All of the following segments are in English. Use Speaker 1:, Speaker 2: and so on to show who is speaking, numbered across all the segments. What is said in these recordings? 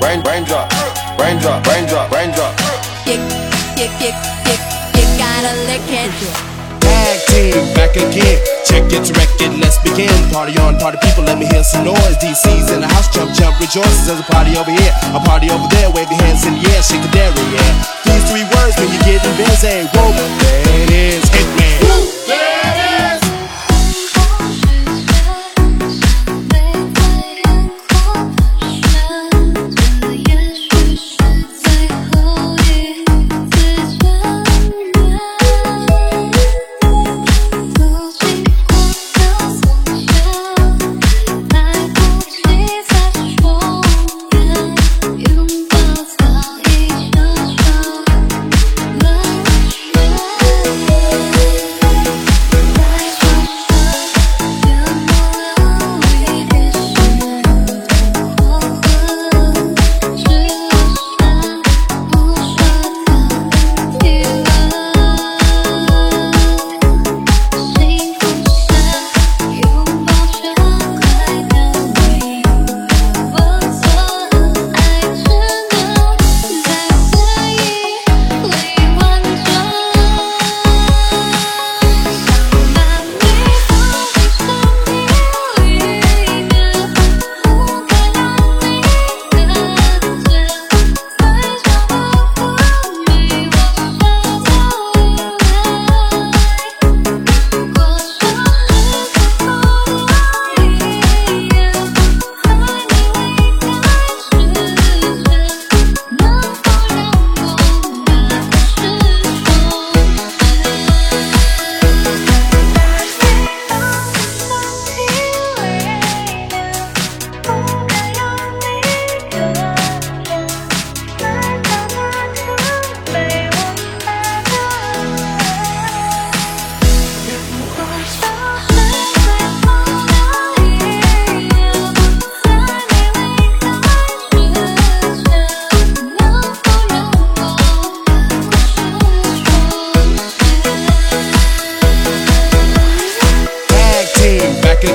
Speaker 1: raindrop, raindrop, raindrop.
Speaker 2: You, you, you, you, you gotta lick it.
Speaker 3: Tag team back again. Check it, record, let's begin. Party on, party people, let me hear some noise. DC's in the house, jump, jump, rejoices. There's a party over here, a party over there. Wave your hands in the air, shake the dairy, yeah. These three words when you're getting busy. Whoa, there it is, Hitman.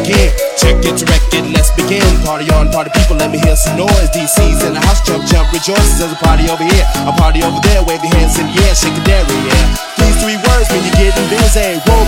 Speaker 3: Again. Check it, record, let's begin. Party on, party people, let me hear some noise. DC's in the house, jump, jump, rejoices. There's a party over here, a party over there. Wave your hands in the air, shake the dairy, yeah. These three words when you're getting busy. Whoa,